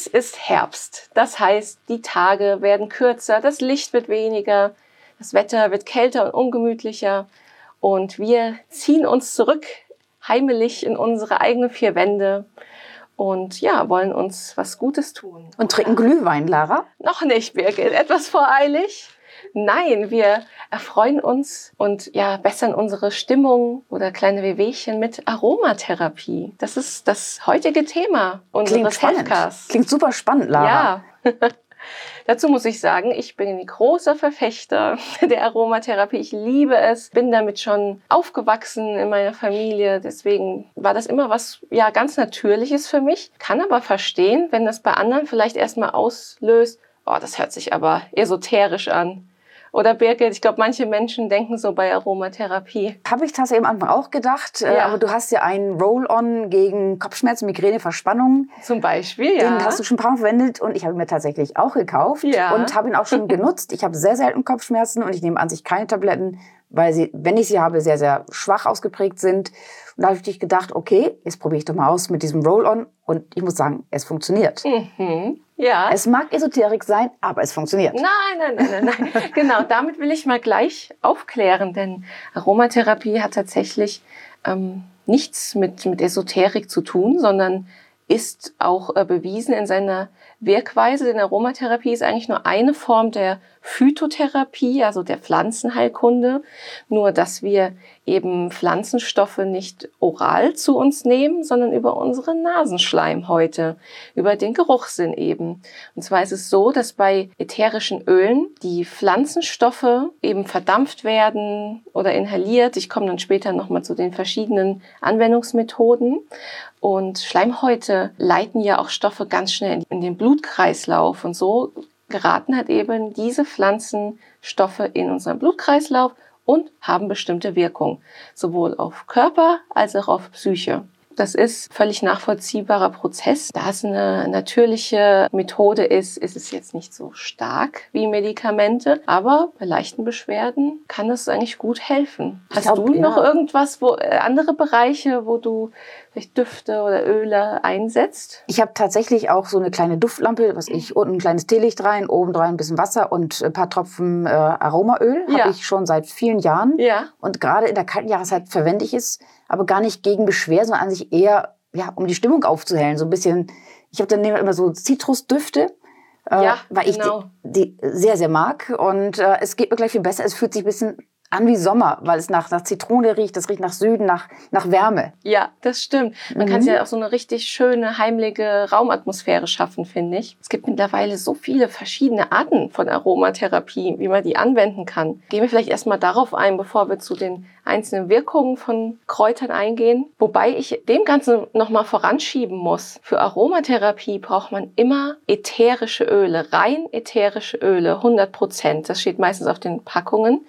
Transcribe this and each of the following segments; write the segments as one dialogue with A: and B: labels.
A: Es ist Herbst. Das heißt, die Tage werden kürzer, das Licht wird weniger, das Wetter wird kälter und ungemütlicher und wir ziehen uns zurück, heimelig in unsere eigenen vier Wände und ja, wollen uns was Gutes tun.
B: Und trinken Glühwein, Lara?
A: Noch nicht, Birgit. Etwas voreilig. Nein, wir erfreuen uns und ja, bessern unsere Stimmung oder kleine Wehwehchen mit Aromatherapie. Das ist das heutige Thema unseres
B: Klingt
A: Podcasts.
B: Klingt super spannend, Lara.
A: Ja. Dazu muss ich sagen, ich bin ein großer Verfechter der Aromatherapie. Ich liebe es, bin damit schon aufgewachsen in meiner Familie. Deswegen war das immer was ja ganz Natürliches für mich. Kann aber verstehen, wenn das bei anderen vielleicht erstmal auslöst, oh, das hört sich aber esoterisch an. Oder Birgit, ich glaube, manche Menschen denken so bei Aromatherapie.
B: Habe ich tatsächlich am Anfang auch gedacht. äh,
A: Ja.
B: Aber du hast ja einen Roll-On gegen Kopfschmerzen, Migräne, Verspannung.
A: Zum Beispiel, ja.
B: Den hast du schon ein paar Mal verwendet und ich habe ihn mir tatsächlich auch gekauft
A: Ja.
B: und habe ihn auch schon genutzt. Ich habe sehr selten Kopfschmerzen und ich nehme an sich keine Tabletten, weil sie, wenn ich sie habe, sehr, sehr schwach ausgeprägt sind. Und da habe ich gedacht, okay, jetzt probiere ich doch mal aus mit diesem Roll-On und ich muss sagen, es funktioniert.
A: Mhm. Ja.
B: Es mag Esoterik sein, aber es funktioniert.
A: Nein, nein, nein, nein, nein. genau, damit will ich mal gleich aufklären, denn Aromatherapie hat tatsächlich ähm, nichts mit, mit Esoterik zu tun, sondern ist auch äh, bewiesen in seiner Wirkweise, denn Aromatherapie ist eigentlich nur eine Form der Phytotherapie, also der Pflanzenheilkunde, nur dass wir eben Pflanzenstoffe nicht oral zu uns nehmen, sondern über unsere Nasenschleimhäute, über den Geruchssinn eben. Und zwar ist es so, dass bei ätherischen Ölen die Pflanzenstoffe eben verdampft werden oder inhaliert. Ich komme dann später nochmal zu den verschiedenen Anwendungsmethoden. Und Schleimhäute leiten ja auch Stoffe ganz schnell in den Blutkreislauf. Und so geraten halt eben diese Pflanzenstoffe in unseren Blutkreislauf und haben bestimmte Wirkung, sowohl auf Körper als auch auf Psyche. Das ist völlig nachvollziehbarer Prozess. Da es eine natürliche Methode ist, ist es jetzt nicht so stark wie Medikamente, aber bei leichten Beschwerden kann es eigentlich gut helfen. Hast
B: glaub,
A: du
B: ja.
A: noch irgendwas, wo äh, andere Bereiche, wo du vielleicht Düfte oder Öle einsetzt?
B: Ich habe tatsächlich auch so eine kleine Duftlampe, was ich unten ein kleines Teelicht rein, oben rein ein bisschen Wasser und ein paar Tropfen äh, Aromaöl.
A: Ja.
B: Habe ich schon seit vielen Jahren.
A: Ja.
B: Und gerade in der kalten Jahreszeit verwende ich es, aber gar nicht gegen Beschwer, sondern an sich eher, ja, um die Stimmung aufzuhellen. So ein bisschen, ich habe dann immer so Zitrusdüfte, äh,
A: Ja,
B: weil ich
A: genau.
B: die, die sehr, sehr mag. Und äh, es geht mir gleich viel besser. Es fühlt sich ein bisschen an wie Sommer, weil es nach, nach Zitrone riecht, das riecht nach Süden, nach, nach Wärme.
A: Ja, das stimmt. Man kann
B: Mhm.
A: sich ja auch so eine richtig schöne, heimliche Raumatmosphäre schaffen, finde ich. Es gibt mittlerweile so viele verschiedene Arten von Aromatherapie, wie man die anwenden kann. Gehen wir vielleicht erstmal darauf ein, bevor wir zu den einzelnen Wirkungen von Kräutern eingehen. Wobei ich dem Ganzen nochmal voranschieben muss. Für Aromatherapie braucht man immer ätherische Öle, rein ätherische Öle, 100 Prozent. Das steht meistens auf den Packungen.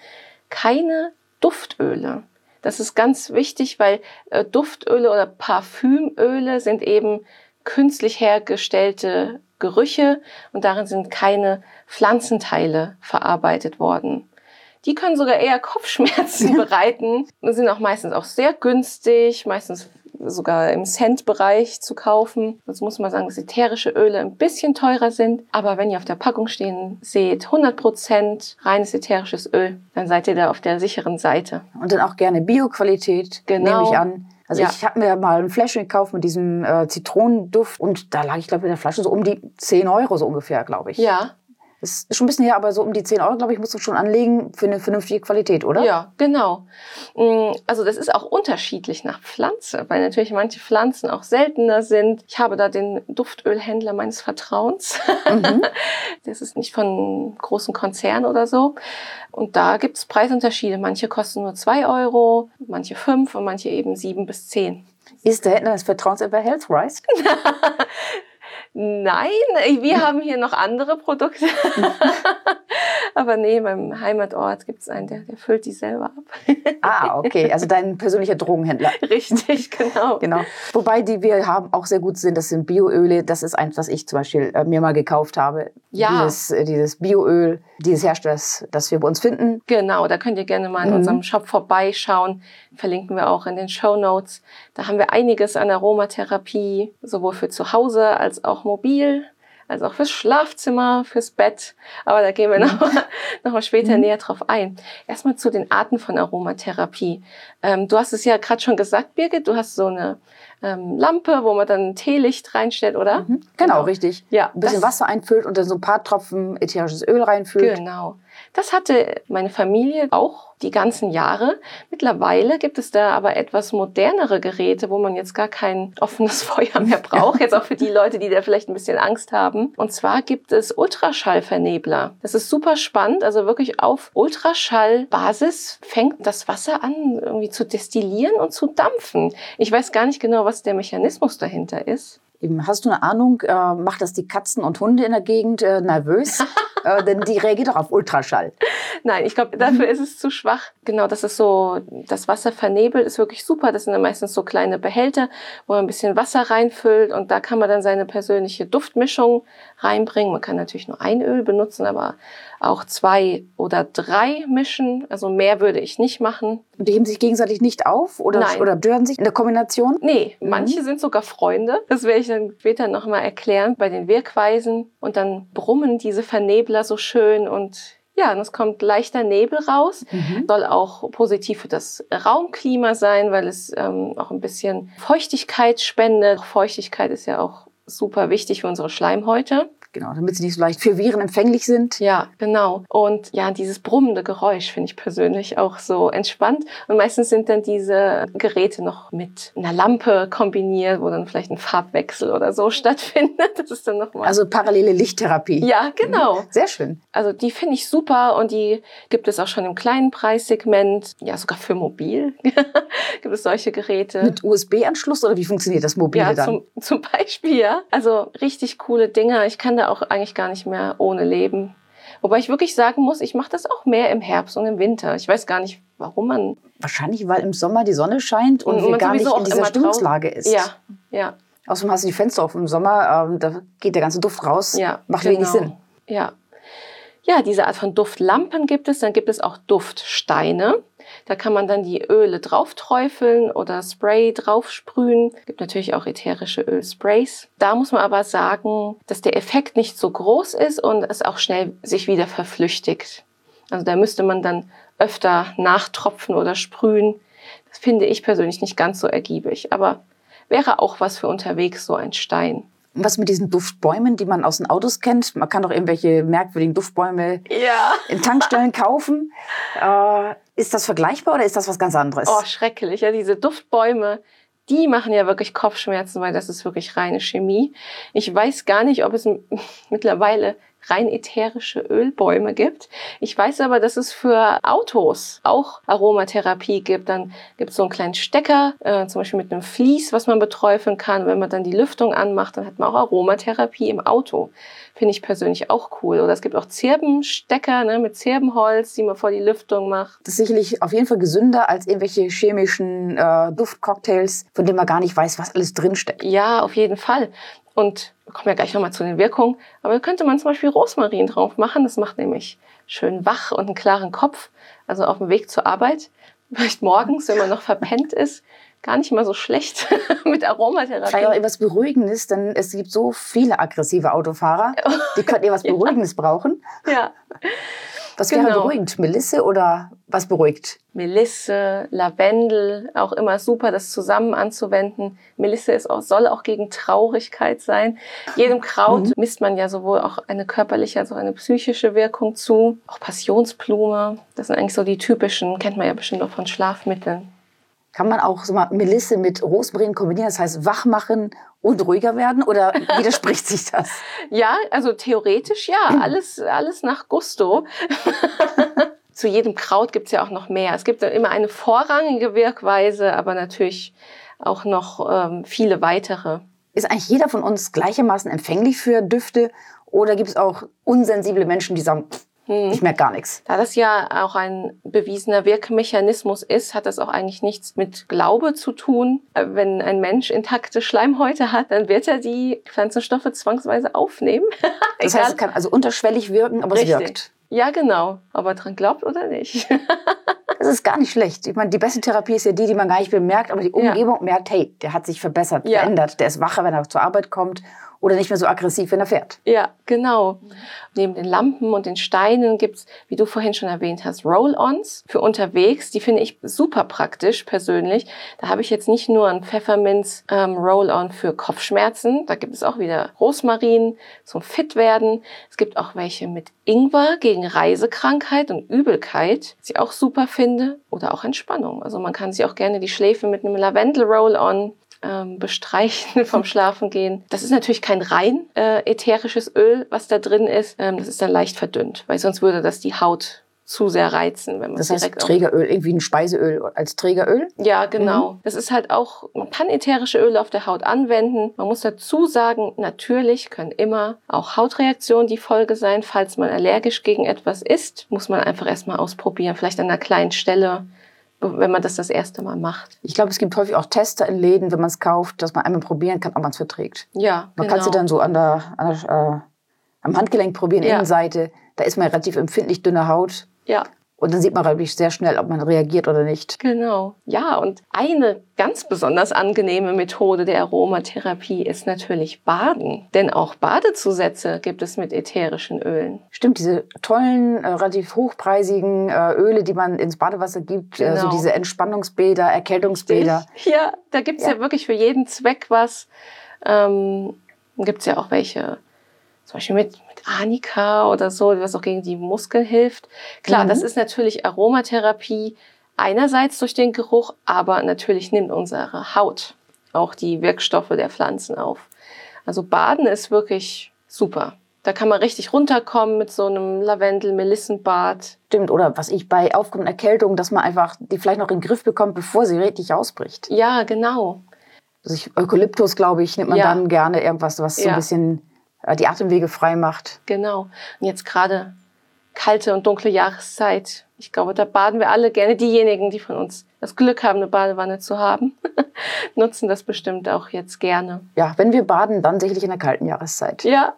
A: Keine Duftöle. Das ist ganz wichtig, weil äh, Duftöle oder Parfümöle sind eben künstlich hergestellte Gerüche und darin sind keine Pflanzenteile verarbeitet worden. Die können sogar eher Kopfschmerzen bereiten und sind auch meistens auch sehr günstig, meistens sogar im Cent-Bereich zu kaufen. Jetzt muss man sagen, dass ätherische Öle ein bisschen teurer sind. Aber wenn ihr auf der Packung stehen seht, 100% reines ätherisches Öl, dann seid ihr da auf der sicheren Seite.
B: Und dann auch gerne Bioqualität,
A: Genau.
B: nehme ich an. Also
A: Ja.
B: ich habe mir mal ein Fläschchen gekauft mit diesem äh, Zitronenduft und da lag ich, glaube ich, in der Flasche so um die 10 Euro so ungefähr, glaube ich.
A: Ja,
B: Das ist schon ein bisschen her, aber so um die 10 Euro, glaube ich, musst du schon anlegen für eine vernünftige Qualität, oder?
A: Ja, genau. Mm, Also das ist auch unterschiedlich nach Pflanze, weil natürlich manche Pflanzen auch seltener sind. Ich habe da den Duftölhändler meines Vertrauens.
B: Mhm.
A: Das ist nicht von großen Konzern oder so. Und da gibt es Preisunterschiede. Manche kosten nur zwei Euro, manche fünf und manche eben sieben bis zehn.
B: Ist der Händler des Vertrauens bei Healthrise?
A: Nein, wir haben hier noch andere Produkte. Aber nee, beim Heimatort gibt es einen, der, der füllt die selber ab.
B: Ah, okay. Also dein persönlicher Drogenhändler.
A: Richtig, genau.
B: Genau. Wobei die wir haben auch sehr gut sind, das sind Bioöle. Das ist eins, was ich zum Beispiel äh, mir mal gekauft habe.
A: Ja.
B: Dieses, äh, dieses Bioöl dieses Herstellers, das wir bei uns finden.
A: Genau, da könnt ihr gerne mal in
B: Mhm.
A: unserem Shop vorbeischauen. Verlinken wir auch in den Show Notes. Da haben wir einiges an Aromatherapie, sowohl für zu Hause als auch mobil. Also auch fürs Schlafzimmer, fürs Bett. Aber da gehen wir noch, mal, noch mal später mhm. näher drauf ein. Erstmal zu den Arten von Aromatherapie. Ähm, du hast es ja gerade schon gesagt, Birgit, du hast so eine ähm, Lampe, wo man dann Teelicht reinstellt, oder?
B: Mhm. Genau, genau, richtig. Ja, ein bisschen Wasser einfüllt und dann so ein paar Tropfen ätherisches Öl reinfüllt.
A: Genau. Das hatte meine Familie auch die ganzen Jahre. Mittlerweile gibt es da aber etwas modernere Geräte, wo man jetzt gar kein offenes Feuer mehr braucht. Jetzt auch für die Leute, die da vielleicht ein bisschen Angst haben. Und zwar gibt es Ultraschallvernebler. Das ist super spannend. Also wirklich auf Ultraschallbasis fängt das Wasser an, irgendwie zu destillieren und zu dampfen. Ich weiß gar nicht genau, was der Mechanismus dahinter ist.
B: Hast du eine Ahnung, äh, macht das die Katzen und Hunde in der Gegend äh, nervös? äh, denn die reagiert doch auf Ultraschall.
A: Nein, ich glaube, dafür ist es zu schwach. Genau, das ist so, das Wasser vernebelt ist wirklich super. Das sind dann meistens so kleine Behälter, wo man ein bisschen Wasser reinfüllt und da kann man dann seine persönliche Duftmischung reinbringen. Man kann natürlich nur ein Öl benutzen, aber auch zwei oder drei mischen. Also mehr würde ich nicht machen.
B: Und die heben sich gegenseitig nicht auf oder, Nein. oder stören sich in der Kombination?
A: Nee, mhm. manche sind sogar Freunde. Das werde ich dann später nochmal erklären bei den Wirkweisen. Und dann brummen diese Vernebler so schön und ja, und es kommt leichter Nebel raus. Mhm. Soll auch positiv für das Raumklima sein, weil es ähm, auch ein bisschen Feuchtigkeit spendet. Feuchtigkeit ist ja auch super wichtig für unsere Schleimhäute.
B: Genau, damit sie nicht so leicht für Viren empfänglich sind.
A: Ja, genau. Und ja, dieses brummende Geräusch finde ich persönlich auch so entspannt. Und meistens sind dann diese Geräte noch mit einer Lampe kombiniert, wo dann vielleicht ein Farbwechsel oder so stattfindet. Das ist dann nochmal.
B: Also parallele Lichttherapie.
A: Ja, genau. Mhm.
B: Sehr schön.
A: Also die finde ich super und die gibt es auch schon im kleinen Preissegment. Ja, sogar für mobil gibt es solche Geräte.
B: Mit USB-Anschluss oder wie funktioniert das mobile
A: ja,
B: dann?
A: Zum, zum Beispiel, ja. Also richtig coole Dinger. Ich kann da auch eigentlich gar nicht mehr ohne leben. Wobei ich wirklich sagen muss, ich mache das auch mehr im Herbst und im Winter. Ich weiß gar nicht, warum man.
B: Wahrscheinlich, weil im Sommer die Sonne scheint und, und wir gar nicht in dieser Stimmungslage ist.
A: Ja, ja.
B: Außerdem hast du die Fenster auf im Sommer, ähm, da geht der ganze Duft raus. Ja, Macht genau. wenig Sinn.
A: Ja. Ja, diese Art von Duftlampen gibt es. Dann gibt es auch Duftsteine. Da kann man dann die Öle drauf träufeln oder Spray drauf sprühen. Gibt natürlich auch ätherische Ölsprays. Da muss man aber sagen, dass der Effekt nicht so groß ist und es auch schnell sich wieder verflüchtigt. Also da müsste man dann öfter nachtropfen oder sprühen. Das finde ich persönlich nicht ganz so ergiebig, aber wäre auch was für unterwegs, so ein Stein.
B: Was mit diesen Duftbäumen, die man aus den Autos kennt? Man kann doch irgendwelche merkwürdigen Duftbäume ja. in Tankstellen kaufen. Äh, ist das vergleichbar oder ist das was ganz anderes?
A: Oh, schrecklich. Ja, diese Duftbäume, die machen ja wirklich Kopfschmerzen, weil das ist wirklich reine Chemie. Ich weiß gar nicht, ob es mittlerweile rein ätherische Ölbäume gibt. Ich weiß aber, dass es für Autos auch Aromatherapie gibt. Dann gibt es so einen kleinen Stecker, äh, zum Beispiel mit einem Vlies, was man beträufeln kann. Wenn man dann die Lüftung anmacht, dann hat man auch Aromatherapie im Auto. Finde ich persönlich auch cool. Oder es gibt auch Zirbenstecker ne, mit Zirbenholz, die man vor die Lüftung macht.
B: Das ist sicherlich auf jeden Fall gesünder als irgendwelche chemischen äh, Duftcocktails, von denen man gar nicht weiß, was alles drinsteckt.
A: Ja, auf jeden Fall. Und wir kommen ja gleich nochmal zu den Wirkungen. Aber könnte man zum Beispiel Rosmarin drauf machen. Das macht nämlich schön wach und einen klaren Kopf. Also auf dem Weg zur Arbeit. Vielleicht morgens, wenn man noch verpennt ist. Gar nicht mal so schlecht mit Aromatherapie.
B: Vielleicht auch etwas Beruhigendes, denn es gibt so viele aggressive Autofahrer. Die könnten etwas Beruhigendes ja. brauchen.
A: Ja.
B: Was genau. wäre beruhigend? Melisse oder was beruhigt?
A: Melisse, Lavendel, auch immer super, das zusammen anzuwenden. Melisse ist auch, soll auch gegen Traurigkeit sein. Jedem Kraut mhm. misst man ja sowohl auch eine körperliche als auch eine psychische Wirkung zu. Auch Passionsblume, das sind eigentlich so die typischen, kennt man ja bestimmt auch von Schlafmitteln.
B: Kann man auch so mal Melisse mit Rosmarin kombinieren, das heißt wach machen und ruhiger werden oder widerspricht sich das?
A: Ja, also theoretisch ja, alles, alles nach Gusto. Zu jedem Kraut gibt es ja auch noch mehr. Es gibt immer eine vorrangige Wirkweise, aber natürlich auch noch ähm, viele weitere.
B: Ist eigentlich jeder von uns gleichermaßen empfänglich für Düfte oder gibt es auch unsensible Menschen, die sagen, hm. Ich merke gar nichts.
A: Da das ja auch ein bewiesener Wirkmechanismus ist, hat das auch eigentlich nichts mit Glaube zu tun. Äh, wenn ein Mensch intakte Schleimhäute hat, dann wird er die Pflanzenstoffe zwangsweise aufnehmen.
B: das heißt, es kann also unterschwellig wirken, aber Richtig. es wirkt.
A: Ja, genau. Ob er dran glaubt oder nicht.
B: das ist gar nicht schlecht. Ich meine, die beste Therapie ist ja die, die man gar nicht bemerkt, aber die Umgebung ja. merkt, hey, der hat sich verbessert, ja. verändert. Der ist wacher, wenn er zur Arbeit kommt oder nicht mehr so aggressiv, wenn er fährt.
A: Ja, genau. Neben den Lampen und den Steinen gibt's, wie du vorhin schon erwähnt hast, Roll-Ons für unterwegs. Die finde ich super praktisch persönlich. Da habe ich jetzt nicht nur ein Pfefferminz ähm, für Kopfschmerzen. Da gibt es auch wieder Rosmarin zum Fitwerden. Es gibt auch welche mit Ingwer gegen Reisekrankheit und Übelkeit, was ich auch super finde. Oder auch Entspannung. Also man kann sich auch gerne die Schläfe mit einem Lavendel Roll-On ähm, bestreichen vom Schlafengehen. Das ist natürlich kein rein äh, ätherisches Öl, was da drin ist. Ähm, das ist dann leicht verdünnt, weil sonst würde das die Haut zu sehr reizen, wenn man
B: Das heißt Trägeröl, irgendwie ein Speiseöl als Trägeröl.
A: ja, genau. Das ist halt auch, man kann ätherische Öle auf der Haut anwenden. Man muss dazu sagen, natürlich können immer auch Hautreaktionen die Folge sein. Falls man allergisch gegen etwas ist, muss man einfach erstmal ausprobieren. Vielleicht an einer kleinen Stelle, wenn man das das erste Mal macht.
B: Ich glaube, es gibt häufig auch Tester in Läden, wenn man es kauft, dass man einmal probieren kann, ob man es verträgt.
A: Ja,
B: Man
A: genau.
B: kann sie dann so an der, an der äh, am Handgelenk probieren,
A: Ja.
B: Innenseite. Da ist man relativ empfindlich dünne Haut.
A: Ja,
B: Und dann sieht man relativ sehr schnell, ob man reagiert oder nicht.
A: Genau. Ja, und eine ganz besonders angenehme Methode der Aromatherapie ist natürlich Baden. Denn auch Badezusätze gibt es mit ätherischen Ölen.
B: Stimmt, diese tollen, äh, relativ hochpreisigen äh, Öle, die man ins Badewasser gibt, äh, so
A: Genau.
B: diese Entspannungsbäder, Erkältungsbäder.
A: Ja, da gibt's ja.
B: Ja.
A: wirklich für jeden Zweck was. Ähm, gibt's ja auch welche, zum Beispiel mit Arnika oder so, was auch gegen die Muskeln hilft. Klar,
B: Mhm.
A: das ist natürlich Aromatherapie einerseits durch den Geruch, aber natürlich nimmt unsere Haut auch die Wirkstoffe der Pflanzen auf. Also Baden ist wirklich super. Da kann man richtig runterkommen mit so einem Lavendel-Melissenbad.
B: Stimmt, oder was ich bei aufkommender Erkältung, dass man einfach die vielleicht noch in den Griff bekommt, bevor sie richtig ausbricht.
A: Ja, genau.
B: Also ich, Eukalyptus, glaube ich, nimmt man
A: Ja.
B: dann gerne irgendwas, was so
A: Ja.
B: ein bisschen die Atemwege frei macht.
A: Genau. Und jetzt gerade kalte und dunkle Jahreszeit. Ich glaube, da baden wir alle gerne. Diejenigen, die von uns das Glück haben, eine Badewanne zu haben, nutzen das bestimmt auch jetzt gerne.
B: Ja, wenn wir baden, dann sicherlich in der kalten Jahreszeit.
A: Ja.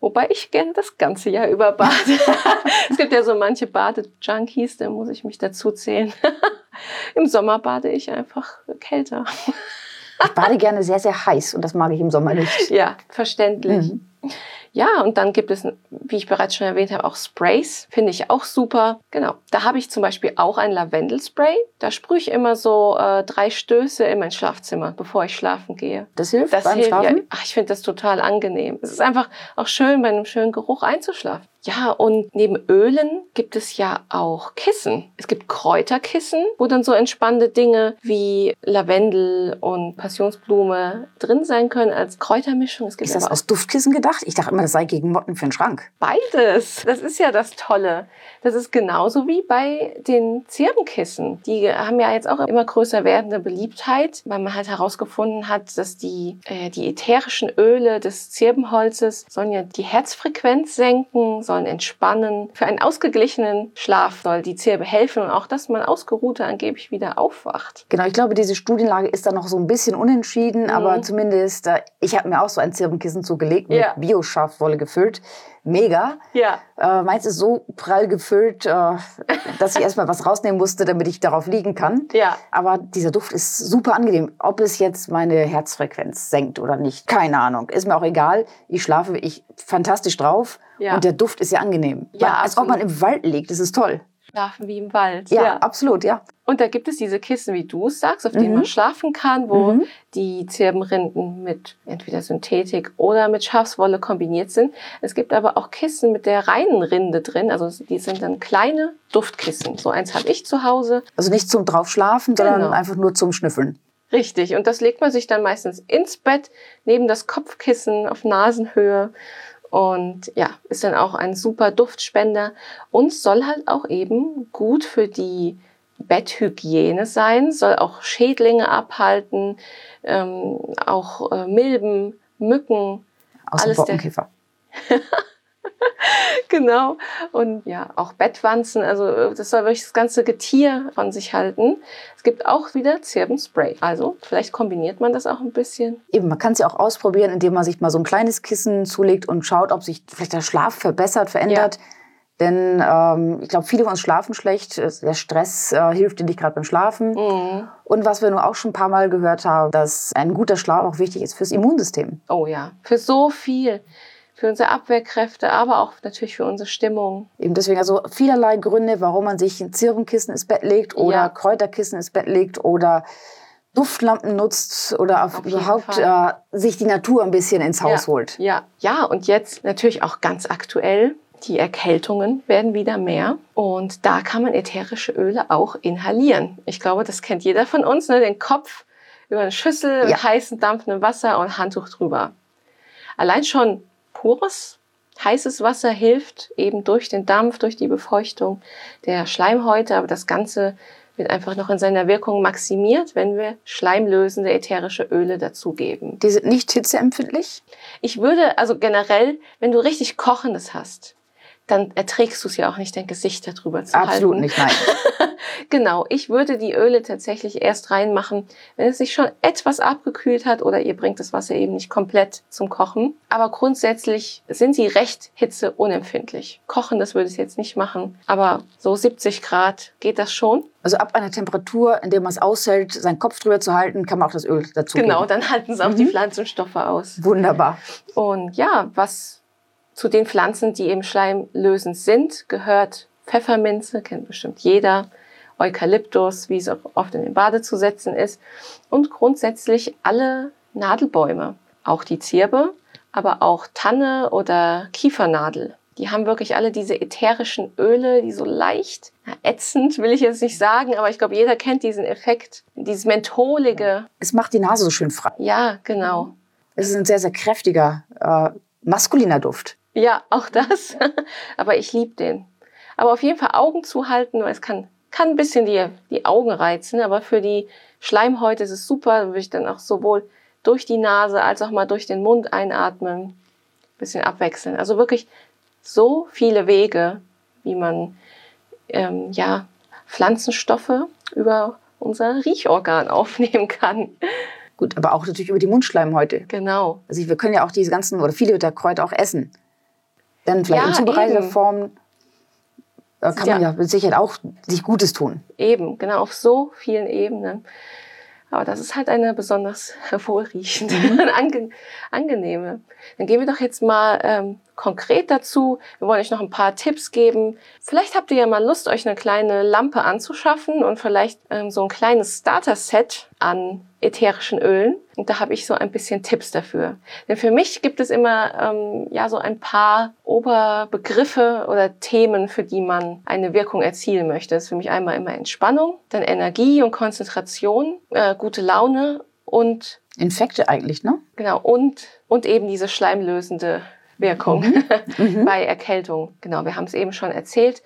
A: Wobei ich gerne das ganze Jahr über bade. es gibt ja so manche Bade-Junkies, da muss ich mich dazu zählen. Im Sommer bade ich einfach kälter.
B: Ich bade gerne sehr, sehr heiß und das mag ich im Sommer nicht.
A: Ja, verständlich.
B: Mhm.
A: Ja, und dann gibt es, wie ich bereits schon erwähnt habe, auch Sprays. Finde ich auch super. Genau. Da habe ich zum Beispiel auch ein Lavendelspray. Da sprühe ich immer so äh, drei Stöße in mein Schlafzimmer, bevor ich schlafen gehe.
B: Das hilft
A: Das
B: beim
A: hilft, ja,
B: Schlafen?
A: ach, ich finde das total angenehm. Es ist einfach auch schön, bei einem schönen Geruch einzuschlafen. Ja, und neben Ölen gibt es ja auch Kissen. Es gibt Kräuterkissen, wo dann so entspannende Dinge wie Lavendel und Passionsblume drin sein können als Kräutermischung. Es gibt
B: Ist das als Duftkissen gedacht? Ich dachte immer, das sei gegen Motten für den Schrank.
A: Beides. Das ist ja das Tolle. Das ist genauso wie bei den Zirbenkissen. Die haben ja jetzt auch immer größer werdende Beliebtheit, weil man halt herausgefunden hat, dass die, äh, die ätherischen Öle des Zirbenholzes sollen ja die Herzfrequenz senken, sollen entspannen. Für einen ausgeglichenen Schlaf soll die Zirbe helfen und auch, dass man ausgeruhter angeblich wieder aufwacht.
B: Genau, ich glaube, diese Studienlage ist da noch so ein bisschen unentschieden, aber zumindest, äh, ich habe mir auch so ein Zirbenkissen zugelegt, mit. Bioschafwolle gefüllt. Mega.
A: Ja.
B: Äh, meins ist so prall gefüllt, äh, dass ich erstmal was rausnehmen musste, damit ich darauf liegen kann.
A: Ja.
B: Aber dieser Duft ist super angenehm. Ob es jetzt meine Herzfrequenz senkt oder nicht, keine Ahnung. Ist mir auch egal. Ich schlafe ich fantastisch drauf
A: Ja.
B: und der Duft ist ja angenehm.
A: Ja,
B: man, als ob man im Wald liegt. Das ist toll.
A: Schlafen wie im Wald.
B: Ja, absolut, ja.
A: Und da gibt es diese Kissen, wie du es sagst, auf denen
B: Mhm.
A: man schlafen kann, wo
B: Mhm.
A: die Zirbenrinden mit entweder Synthetik oder mit Schafswolle kombiniert sind. Es gibt aber auch Kissen mit der reinen Rinde drin. Also die sind dann kleine Duftkissen. So eins habe ich zu Hause.
B: Also nicht zum draufschlafen,
A: Genau.
B: sondern einfach nur zum Schnüffeln.
A: Richtig. Und das legt man sich dann meistens ins Bett, neben das Kopfkissen auf Nasenhöhe. Und ja, ist dann auch ein super Duftspender und soll halt auch eben gut für die Betthygiene sein, soll auch Schädlinge abhalten, ähm, auch äh, Milben, Mücken,
B: Außer
A: Alles der-
B: Bockenkäfer.
A: genau. Und ja, auch Bettwanzen, also äh, das soll wirklich das ganze Getier von sich halten. Es gibt auch wieder Zirbenspray. Also vielleicht kombiniert man das auch ein bisschen.
B: Eben, man kann es ja auch ausprobieren, indem man sich mal so ein kleines Kissen zulegt und schaut, ob sich vielleicht der Schlaf verbessert, verändert. Denn ähm, ich glaube, viele von uns schlafen schlecht. Der Stress äh, hilft dir nicht gerade beim Schlafen.
A: Mhm.
B: Und was wir nur auch schon ein paar Mal gehört haben, dass ein guter Schlaf auch wichtig ist fürs Immunsystem.
A: Oh ja, für so viel. Für unsere Abwehrkräfte, aber auch natürlich für unsere Stimmung.
B: Eben deswegen also vielerlei Gründe, warum man sich ein Zirbenkissen ins Bett legt oder
A: Ja.
B: Kräuterkissen ins Bett legt oder Duftlampen nutzt oder auf
A: Auf
B: überhaupt äh, sich die Natur ein bisschen ins Haus
A: ja.
B: holt.
A: Ja, ja, und jetzt natürlich auch ganz aktuell. Die Erkältungen werden wieder mehr und da kann man ätherische Öle auch inhalieren. Ich glaube, das kennt jeder von uns, ne? den Kopf über eine Schüssel
B: Ja.
A: mit heißem, dampfendem Wasser und Handtuch drüber. Allein schon pures, heißes Wasser hilft eben durch den Dampf, durch die Befeuchtung der Schleimhäute, aber das Ganze wird einfach noch in seiner Wirkung maximiert, wenn wir schleimlösende ätherische Öle dazugeben.
B: Die sind nicht hitzeempfindlich.
A: Ich würde, also generell, wenn du richtig Kochendes hast, dann erträgst du es ja auch nicht, dein Gesicht darüber zu
B: Absolut
A: halten.
B: nicht, nein.
A: Genau, ich würde die Öle tatsächlich erst reinmachen, wenn es sich schon etwas abgekühlt hat oder ihr bringt das Wasser eben nicht komplett zum Kochen. Aber grundsätzlich sind sie recht hitzeunempfindlich. Kochen, das würde ich jetzt nicht machen, aber so 70 Grad geht das schon.
B: Also ab einer Temperatur, in der man es aushält, seinen Kopf drüber zu halten, kann man auch das Öl dazu
A: Genau,
B: geben.
A: dann halten es auch die Pflanzenstoffe aus.
B: Wunderbar.
A: Und ja, was zu den Pflanzen, die eben schleimlösend sind, gehört Pfefferminze, kennt bestimmt jeder, Eukalyptus, wie es auch oft in den Bade zu setzen ist, und grundsätzlich alle Nadelbäume, auch die Zirbe, aber auch Tanne oder Kiefernadel. Die haben wirklich alle diese ätherischen Öle, die so leicht, na, ätzend will ich jetzt nicht sagen, aber ich glaube, jeder kennt diesen Effekt, dieses mentholige.
B: Es macht die Nase so schön frei.
A: Ja, genau.
B: Es ist ein sehr, sehr kräftiger, äh, maskuliner Duft.
A: Ja, auch das. Aber ich liebe den. Aber auf jeden Fall Augen zuhalten, weil es kann, kann ein bisschen die, die Augen reizen, aber für die Schleimhäute ist es super. Da würde ich dann auch sowohl durch die Nase als auch mal durch den Mund einatmen. Ein bisschen abwechseln. Also wirklich so viele Wege, wie man ähm, ja, Pflanzenstoffe über unser Riechorgan aufnehmen kann.
B: Gut, aber auch natürlich über die Mundschleimhäute.
A: Genau.
B: Also wir können ja auch diese ganzen oder viele der Kräuter auch essen. Dann vielleicht
A: Ja,
B: in zubereiteter
A: eben.
B: Form äh, kann man
A: Ja.
B: ja mit Sicherheit auch sich Gutes tun.
A: Eben, genau, auf so vielen Ebenen. Aber das ist halt eine besonders wohlriechende und ange angenehme. Dann gehen wir doch jetzt mal ähm, konkret dazu. Wir wollen euch noch ein paar Tipps geben. Vielleicht habt ihr ja mal Lust, euch eine kleine Lampe anzuschaffen und vielleicht ähm, so ein kleines Starter-Set an ätherischen Ölen. Und da habe ich so ein bisschen Tipps dafür. Denn für mich gibt es immer ähm, ja so ein paar Oberbegriffe oder Themen, für die man eine Wirkung erzielen möchte. Das ist für mich einmal immer Entspannung, dann Energie und Konzentration, äh, gute Laune und
B: Infekte eigentlich, ne?
A: genau und und eben diese schleimlösende Wirkung
B: Mhm.
A: bei Erkältung. Genau, wir haben es eben schon erzählt.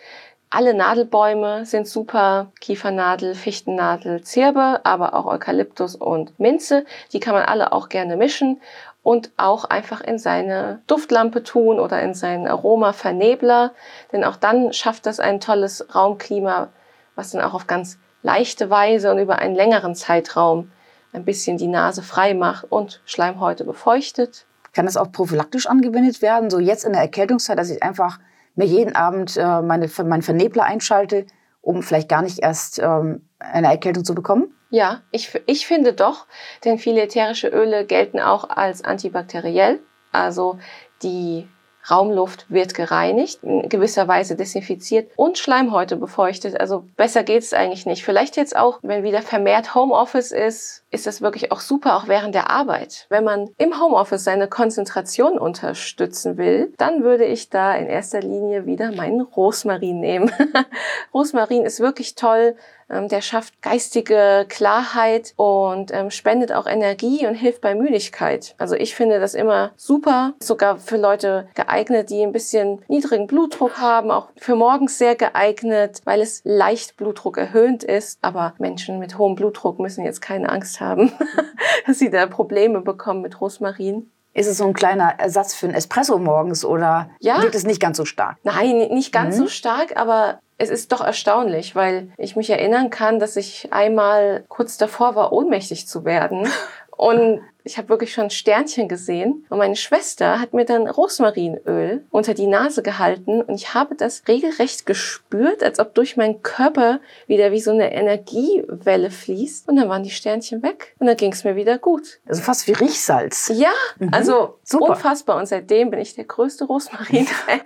A: Alle Nadelbäume sind super. Kiefernadel, Fichtennadel, Zirbe, aber auch Eukalyptus und Minze. Die kann man alle auch gerne mischen und auch einfach in seine Duftlampe tun oder in seinen Aromavernebler. Denn auch dann schafft das ein tolles Raumklima, was dann auch auf ganz leichte Weise und über einen längeren Zeitraum ein bisschen die Nase frei macht und Schleimhäute befeuchtet.
B: Kann das auch prophylaktisch angewendet werden? So jetzt in der Erkältungszeit, dass ich einfach mir jeden Abend äh, meine, meinen Vernebler einschalte, um vielleicht gar nicht erst ähm, eine Erkältung zu bekommen?
A: Ja, ich, ich finde doch, denn viele ätherische Öle gelten auch als antibakteriell. Also die Raumluft wird gereinigt, in gewisser Weise desinfiziert und Schleimhäute befeuchtet. Also besser geht's eigentlich nicht. Vielleicht jetzt auch, wenn wieder vermehrt Homeoffice ist, ist das wirklich auch super, auch während der Arbeit. Wenn man im Homeoffice seine Konzentration unterstützen will, dann würde ich da in erster Linie wieder meinen Rosmarin nehmen. Rosmarin ist wirklich toll. Ähm, Der schafft geistige Klarheit und ähm, spendet auch Energie und hilft bei Müdigkeit. Also ich finde das immer super, sogar für Leute geeignet, die ein bisschen niedrigen Blutdruck haben, auch für morgens sehr geeignet, weil es leicht Blutdruck erhöhend ist. Aber Menschen mit hohem Blutdruck müssen jetzt keine Angst haben, dass sie da Probleme bekommen mit Rosmarin.
B: Ist es so ein kleiner Ersatz für ein Espresso morgens oder
A: Ja.
B: wirkt es nicht ganz so stark?
A: Nein, nicht ganz
B: Mhm.
A: so stark, aber es ist doch erstaunlich, weil ich mich erinnern kann, dass ich einmal kurz davor war, ohnmächtig zu werden. Und ich habe wirklich schon Sternchen gesehen. Und meine Schwester hat mir dann Rosmarinöl unter die Nase gehalten und ich habe das regelrecht gespürt, als ob durch meinen Körper wieder wie so eine Energiewelle fließt. Und dann waren die Sternchen weg und dann ging es mir wieder gut.
B: Also fast wie Riechsalz.
A: Ja, mhm. also Super. unfassbar. Und seitdem bin ich der größte Rosmarin-Fan.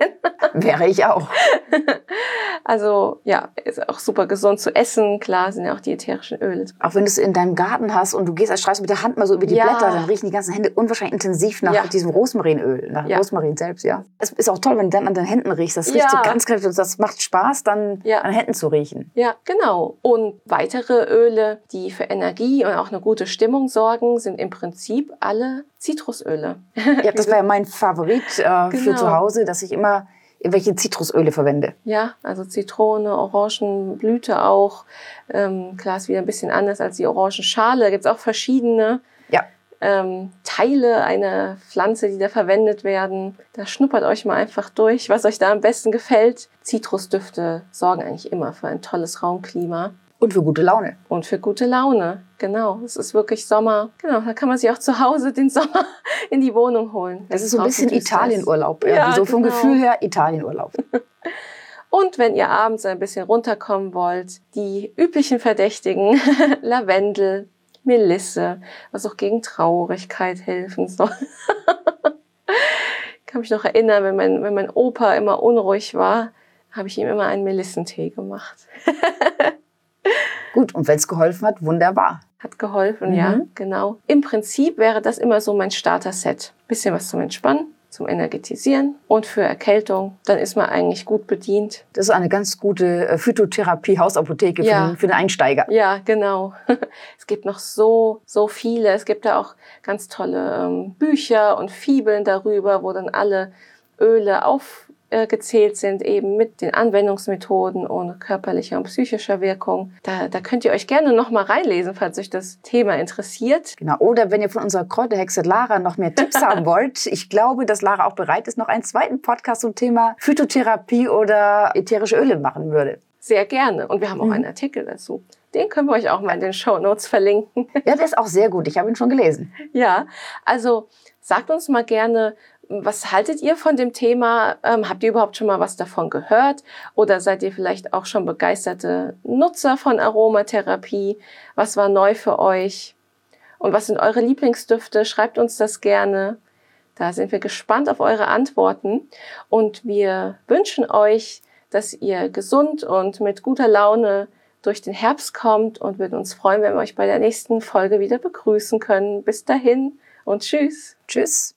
B: Wäre ich auch.
A: also ja, ist auch super gesund zu essen. Klar sind ja auch die ätherischen Öle.
B: Auch wenn du es in deinem Garten hast und du gehst als Streifst mit der Hand mal so über die ja. Blätter, dann riechen die ganzen Hände unwahrscheinlich intensiv nach diesem Rosmarinöl, nach. Rosmarin selbst, ja. Es ist auch toll, wenn du dann an den Händen riechst. Das riecht so ganz kräftig und das macht Spaß, dann an Händen zu riechen.
A: Ja, genau. Und weitere Öle, die für Energie und auch eine gute Stimmung sorgen, sind im Prinzip alle Zitrusöle.
B: Ja, das war ja mein Favorit äh, genau. für zu Hause, dass ich immer welche Zitrusöle verwende.
A: Ja, also Zitrone, Orangenblüte auch. Ähm, klar ist wieder ein bisschen anders als die Orangenschale. Da gibt es auch verschiedene. Ähm, Teile einer Pflanze, die da verwendet werden. Da schnuppert euch mal einfach durch, was euch da am besten gefällt. Zitrusdüfte sorgen eigentlich immer für ein tolles Raumklima.
B: Und für gute Laune.
A: Und für gute Laune, genau. Es ist wirklich Sommer. Genau, da kann man sich auch zu Hause den Sommer in die Wohnung holen.
B: Das ist so ein bisschen Italienurlaub. Ja, ja, so vom genau. Gefühl her Italienurlaub.
A: Und wenn ihr abends ein bisschen runterkommen wollt, die üblichen Verdächtigen, Lavendel, Melisse, was auch gegen Traurigkeit helfen soll. ich kann mich noch erinnern, wenn mein, wenn mein Opa immer unruhig war, habe ich ihm immer einen Melissentee gemacht.
B: Gut, und wenn es geholfen hat, wunderbar.
A: Hat geholfen, mhm. ja, genau. Im Prinzip wäre das immer so mein Starter-Set. Bisschen was zum Entspannen, zum Energetisieren und für Erkältung, dann ist man eigentlich gut bedient.
B: Das ist eine ganz gute äh, Phytotherapie-Hausapotheke ja. für, für den Einsteiger.
A: Ja, genau. Es gibt noch so, so viele. Es gibt da auch ganz tolle ähm, Bücher und Fibeln darüber, wo dann alle Öle auf gezählt sind, eben mit den Anwendungsmethoden und körperlicher und psychischer Wirkung. Da, da könnt ihr euch gerne noch mal reinlesen, falls euch das Thema interessiert.
B: Genau. Oder wenn ihr von unserer Kräuterhexe Lara noch mehr Tipps haben wollt. Ich glaube, dass Lara auch bereit ist, noch einen zweiten Podcast zum Thema Phytotherapie oder ätherische Öle machen würde.
A: Sehr gerne. Und wir haben auch mhm. einen Artikel dazu. Den können wir euch auch mal in den Show Notes verlinken.
B: Ja, der ist auch sehr gut. Ich habe ihn schon gelesen.
A: Ja, also sagt uns mal gerne, was haltet ihr von dem Thema? Ähm, habt ihr überhaupt schon mal was davon gehört? Oder seid ihr vielleicht auch schon begeisterte Nutzer von Aromatherapie? Was war neu für euch? Und was sind eure Lieblingsdüfte? Schreibt uns das gerne. Da sind wir gespannt auf eure Antworten. Und wir wünschen euch, dass ihr gesund und mit guter Laune durch den Herbst kommt und würden uns freuen, wenn wir euch bei der nächsten Folge wieder begrüßen können. Bis dahin und tschüss.
B: Tschüss.